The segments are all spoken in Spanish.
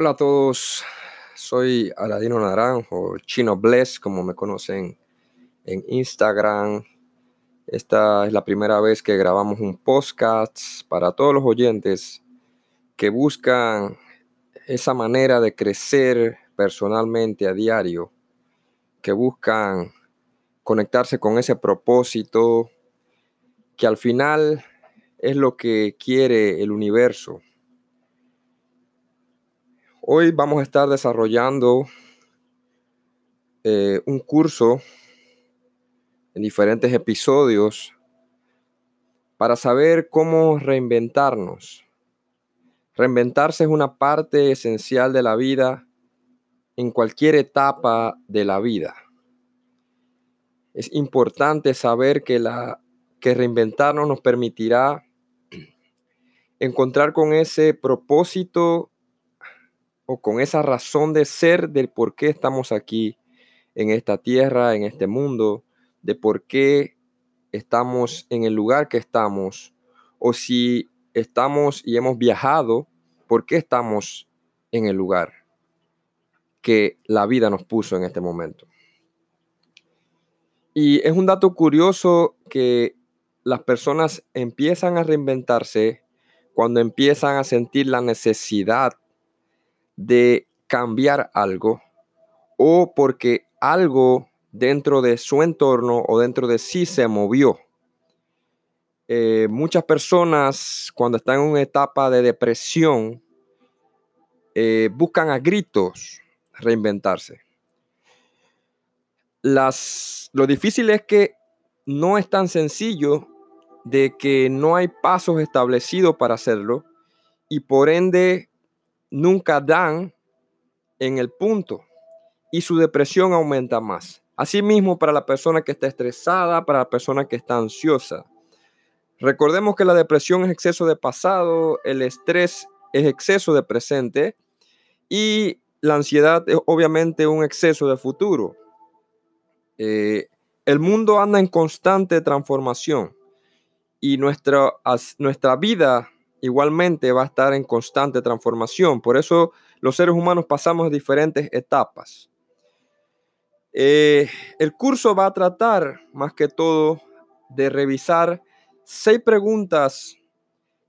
Hola a todos, soy Aladino Naranjo, Chino Bless, como me conocen en Instagram. Esta es la primera vez que grabamos un podcast para todos los oyentes que buscan esa manera de crecer personalmente a diario, que buscan conectarse con ese propósito que al final es lo que quiere el universo Hoy vamos a estar desarrollando eh, un curso en diferentes episodios para saber cómo reinventarnos. Reinventarse es una parte esencial de la vida en cualquier etapa de la vida. Es importante saber que, la, que reinventarnos nos permitirá encontrar con ese propósito o con esa razón de ser del por qué estamos aquí en esta tierra, en este mundo, de por qué estamos en el lugar que estamos, o si estamos y hemos viajado, por qué estamos en el lugar que la vida nos puso en este momento. Y es un dato curioso que las personas empiezan a reinventarse cuando empiezan a sentir la necesidad de cambiar algo o porque algo dentro de su entorno o dentro de sí se movió. Eh, muchas personas cuando están en una etapa de depresión eh, buscan a gritos reinventarse. Las, lo difícil es que no es tan sencillo de que no hay pasos establecidos para hacerlo y por ende nunca dan en el punto y su depresión aumenta más. Asimismo, para la persona que está estresada, para la persona que está ansiosa. Recordemos que la depresión es exceso de pasado, el estrés es exceso de presente y la ansiedad es obviamente un exceso de futuro. Eh, el mundo anda en constante transformación y nuestra, nuestra vida igualmente va a estar en constante transformación. Por eso los seres humanos pasamos diferentes etapas. Eh, el curso va a tratar más que todo de revisar seis preguntas,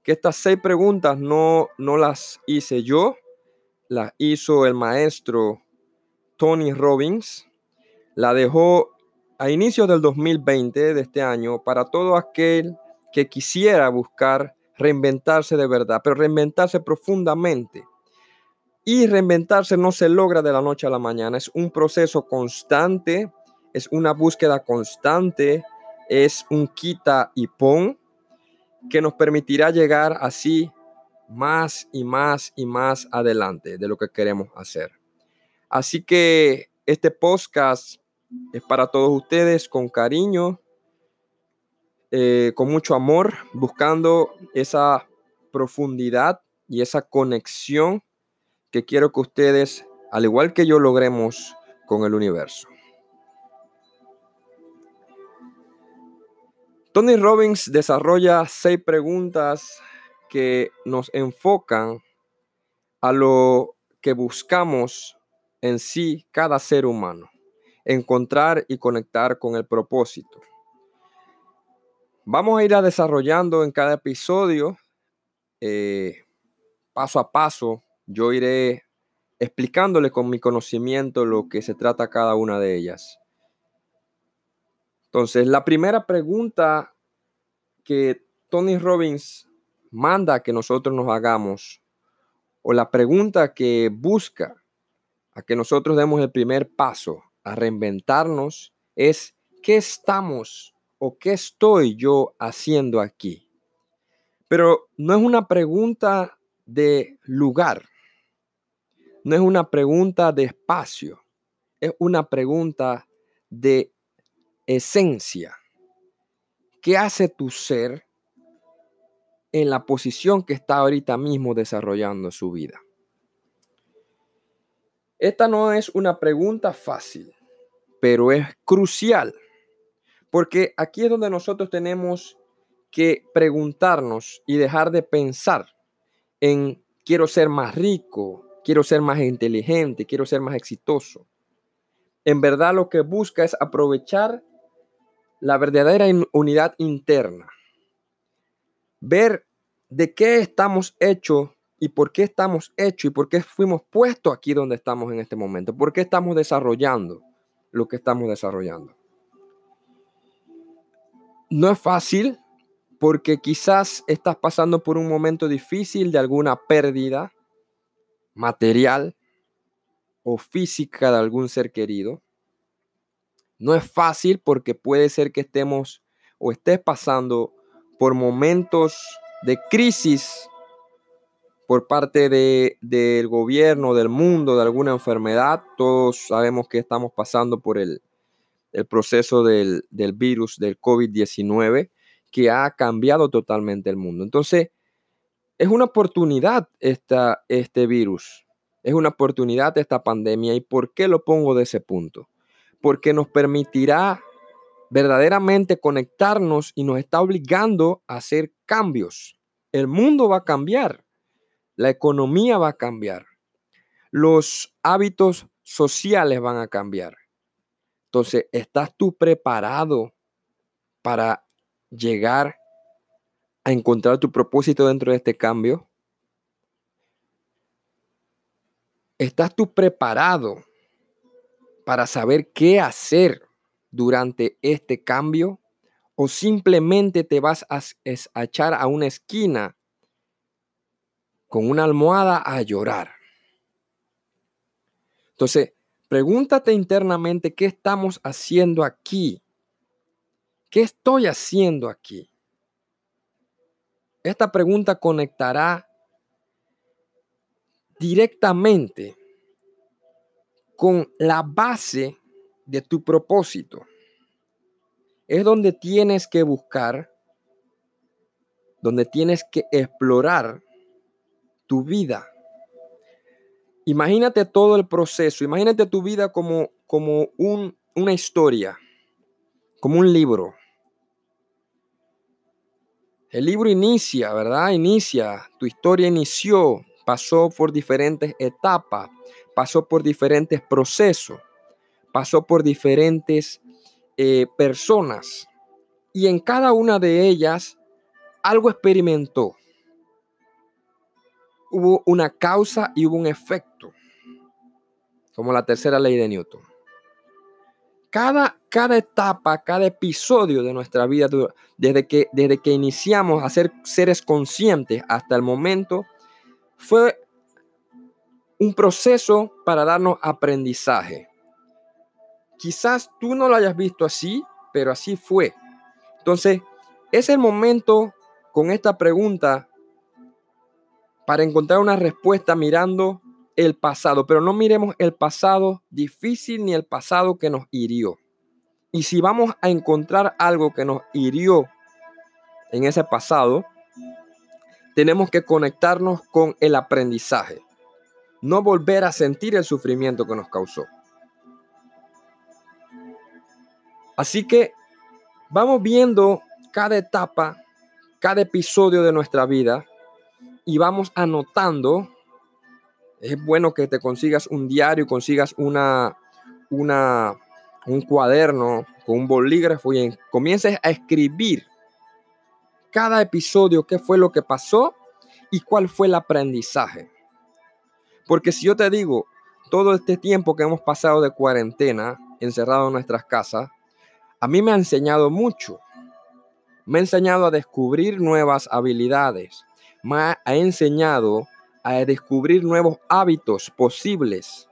que estas seis preguntas no, no las hice yo, las hizo el maestro Tony Robbins, la dejó a inicios del 2020 de este año para todo aquel que quisiera buscar reinventarse de verdad, pero reinventarse profundamente. Y reinventarse no se logra de la noche a la mañana, es un proceso constante, es una búsqueda constante, es un quita y pon que nos permitirá llegar así más y más y más adelante de lo que queremos hacer. Así que este podcast es para todos ustedes con cariño eh, con mucho amor, buscando esa profundidad y esa conexión que quiero que ustedes, al igual que yo, logremos con el universo. Tony Robbins desarrolla seis preguntas que nos enfocan a lo que buscamos en sí cada ser humano, encontrar y conectar con el propósito. Vamos a ir desarrollando en cada episodio, eh, paso a paso, yo iré explicándole con mi conocimiento lo que se trata cada una de ellas. Entonces, la primera pregunta que Tony Robbins manda que nosotros nos hagamos, o la pregunta que busca a que nosotros demos el primer paso a reinventarnos, es ¿qué estamos o qué estoy yo haciendo aquí? Pero no es una pregunta de lugar, no es una pregunta de espacio, es una pregunta de esencia. ¿Qué hace tu ser en la posición que está ahorita mismo desarrollando su vida? Esta no es una pregunta fácil, pero es crucial porque aquí es donde nosotros tenemos que preguntarnos y dejar de pensar en quiero ser más rico, quiero ser más inteligente, quiero ser más exitoso. En verdad lo que busca es aprovechar la verdadera unidad interna. Ver de qué estamos hechos y por qué estamos hechos y por qué fuimos puestos aquí donde estamos en este momento. ¿Por qué estamos desarrollando lo que estamos desarrollando? No es fácil porque quizás estás pasando por un momento difícil de alguna pérdida material o física de algún ser querido. No es fácil porque puede ser que estemos o estés pasando por momentos de crisis por parte del gobierno, del mundo, de alguna enfermedad. Todos sabemos que estamos pasando por el, proceso del, virus del COVID-19 que ha cambiado totalmente el mundo. Entonces, es una oportunidad esta, este virus, es una oportunidad esta pandemia. ¿Y por qué lo pongo de ese punto? Porque nos permitirá verdaderamente conectarnos y nos está obligando a hacer cambios. El mundo va a cambiar, la economía va a cambiar, los hábitos sociales van a cambiar. Entonces, ¿estás tú preparado para llegar a encontrar tu propósito dentro de este cambio? ¿Estás tú preparado para saber qué hacer durante este cambio? ¿O simplemente te vas a, echar a una esquina con una almohada a llorar? Entonces, pregúntate internamente qué estamos haciendo aquí. ¿Qué estoy haciendo aquí? Esta pregunta conectará directamente con la base de tu propósito. Es donde tienes que buscar, donde tienes que explorar tu vida. Imagínate todo el proceso, imagínate tu vida como, como un, una historia, como un libro. El libro inicia, ¿verdad? Inicia, tu historia inició, pasó por diferentes etapas, pasó por diferentes procesos pasó por diferentes eh, personas y en cada una de ellas algo experimentó. Hubo una causa y hubo un efecto, como la tercera ley de Newton. Cada, cada etapa, cada episodio de nuestra vida, desde que, desde que iniciamos a ser seres conscientes hasta el momento, fue un proceso para darnos aprendizaje. Quizás tú no lo hayas visto así, pero así fue. Entonces, es el momento con esta pregunta para encontrar una respuesta mirando el pasado, pero no miremos el pasado difícil ni el pasado que nos hirió. Y si vamos a encontrar algo que nos hirió en ese pasado, tenemos que conectarnos con el aprendizaje, no volver a sentir el sufrimiento que nos causó. Así que vamos viendo cada etapa, cada episodio de nuestra vida y vamos anotando. Es bueno que te consigas un diario, consigas una, una, un cuaderno con un bolígrafo y comiences a escribir cada episodio, qué fue lo que pasó y cuál fue el aprendizaje. Porque si yo te digo, todo este tiempo que hemos pasado de cuarentena, encerrado en nuestras casas, a mí me ha enseñado mucho. Me ha enseñado a descubrir nuevas habilidades. Me ha enseñado a descubrir nuevos hábitos posibles.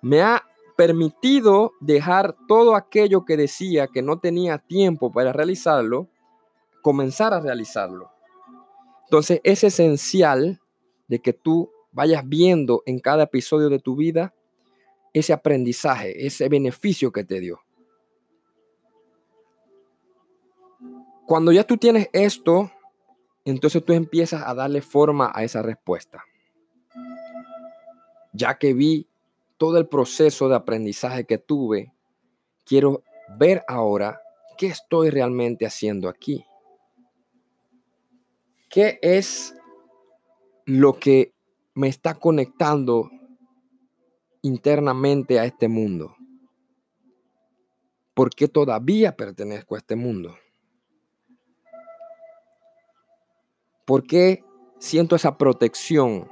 Me ha permitido dejar todo aquello que decía que no tenía tiempo para realizarlo, comenzar a realizarlo. Entonces es esencial de que tú vayas viendo en cada episodio de tu vida ese aprendizaje, ese beneficio que te dio. Cuando ya tú tienes esto, entonces tú empiezas a darle forma a esa respuesta. Ya que vi todo el proceso de aprendizaje que tuve, quiero ver ahora qué estoy realmente haciendo aquí. ¿Qué es lo que me está conectando internamente a este mundo? ¿Por qué todavía pertenezco a este mundo? ¿Por qué siento esa protección?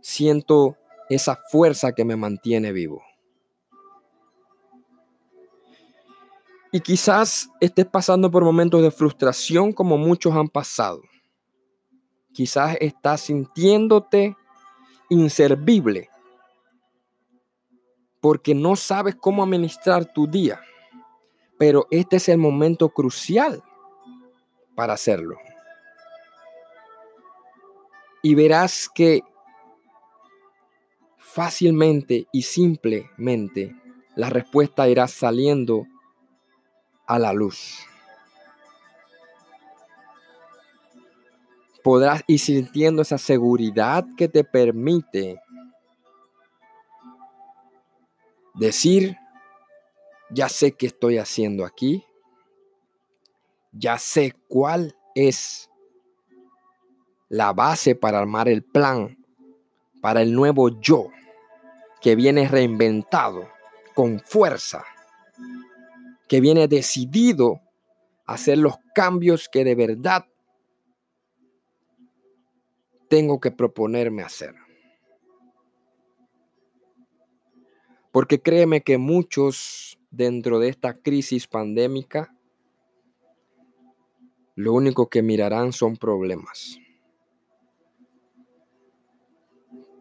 Siento esa fuerza que me mantiene vivo. Y quizás estés pasando por momentos de frustración como muchos han pasado. Quizás estás sintiéndote inservible porque no sabes cómo administrar tu día. Pero este es el momento crucial para hacerlo. Y verás que fácilmente y simplemente la respuesta irá saliendo a la luz. Podrás ir sintiendo esa seguridad que te permite decir, ya sé qué estoy haciendo aquí, ya sé cuál es la base para armar el plan para el nuevo yo que viene reinventado con fuerza, que viene decidido a hacer los cambios que de verdad tengo que proponerme hacer. Porque créeme que muchos dentro de esta crisis pandémica, lo único que mirarán son problemas.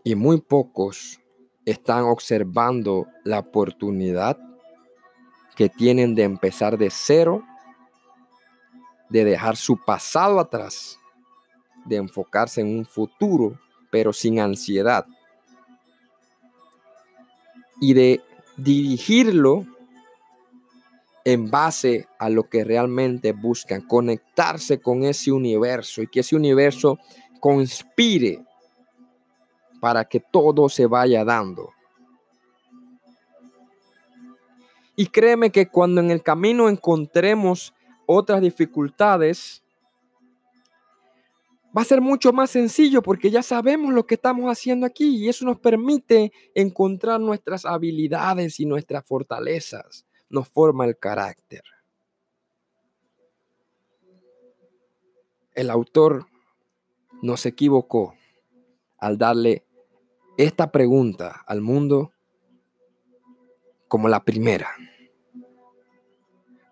Y muy pocos están observando la oportunidad que tienen de empezar de cero, de dejar su pasado atrás, de enfocarse en un futuro, pero sin ansiedad. Y de dirigirlo en base a lo que realmente buscan, conectarse con ese universo y que ese universo conspire para que todo se vaya dando. Y créeme que cuando en el camino encontremos otras dificultades, va a ser mucho más sencillo porque ya sabemos lo que estamos haciendo aquí y eso nos permite encontrar nuestras habilidades y nuestras fortalezas. Nos forma el carácter. El autor no se equivocó al darle esta pregunta al mundo como la primera.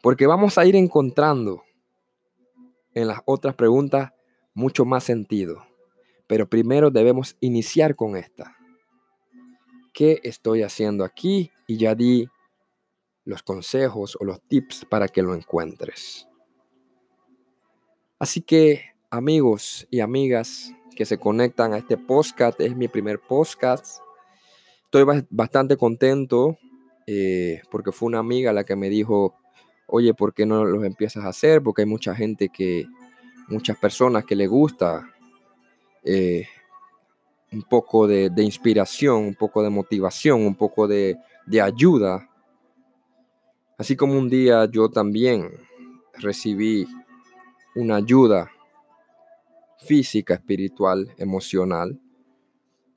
Porque vamos a ir encontrando en las otras preguntas mucho más sentido. Pero primero debemos iniciar con esta. ¿Qué estoy haciendo aquí? Y ya di los consejos o los tips para que lo encuentres. Así que amigos y amigas que se conectan a este podcast, es mi primer podcast. Estoy bastante contento eh, porque fue una amiga la que me dijo, oye, ¿por qué no los empiezas a hacer? Porque hay mucha gente que, muchas personas que le gusta eh, un poco de, inspiración, un poco de motivación, un poco de, de ayuda. Así como un día yo también recibí una ayuda física, espiritual, emocional.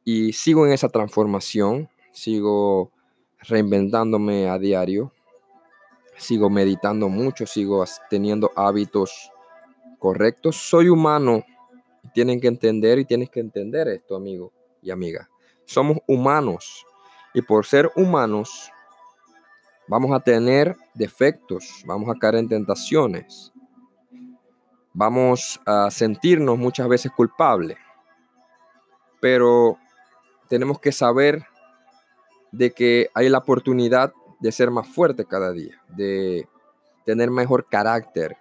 Y sigo en esa transformación, sigo reinventándome a diario, sigo meditando mucho, sigo teniendo hábitos correcto, soy humano. Tienen que entender y tienes que entender esto, amigo y amiga. Somos humanos y por ser humanos vamos a tener defectos, vamos a caer en tentaciones, vamos a sentirnos muchas veces culpables, pero tenemos que saber de que hay la oportunidad de ser más fuerte cada día, de tener mejor carácter,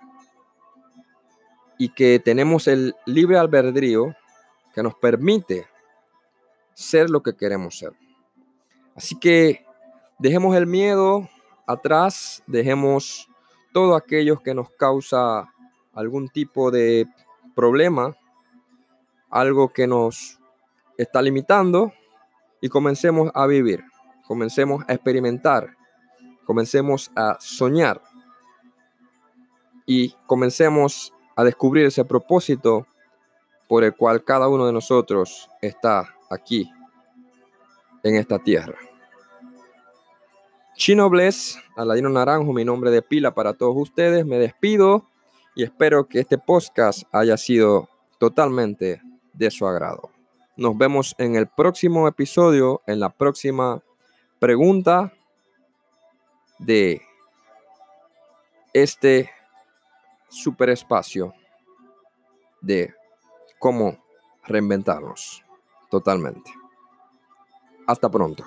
y que tenemos el libre albedrío que nos permite ser lo que queremos ser. Así que dejemos el miedo atrás, dejemos todo aquello que nos causa algún tipo de problema, algo que nos está limitando y comencemos a vivir, comencemos a experimentar, comencemos a soñar y comencemos a descubrir ese propósito por el cual cada uno de nosotros está aquí en esta tierra. Chino Bless, Aladino Naranjo, mi nombre de pila para todos ustedes. Me despido y espero que este podcast haya sido totalmente de su agrado. Nos vemos en el próximo episodio, en la próxima pregunta de este superespacio de cómo reinventarnos totalmente. Hasta pronto.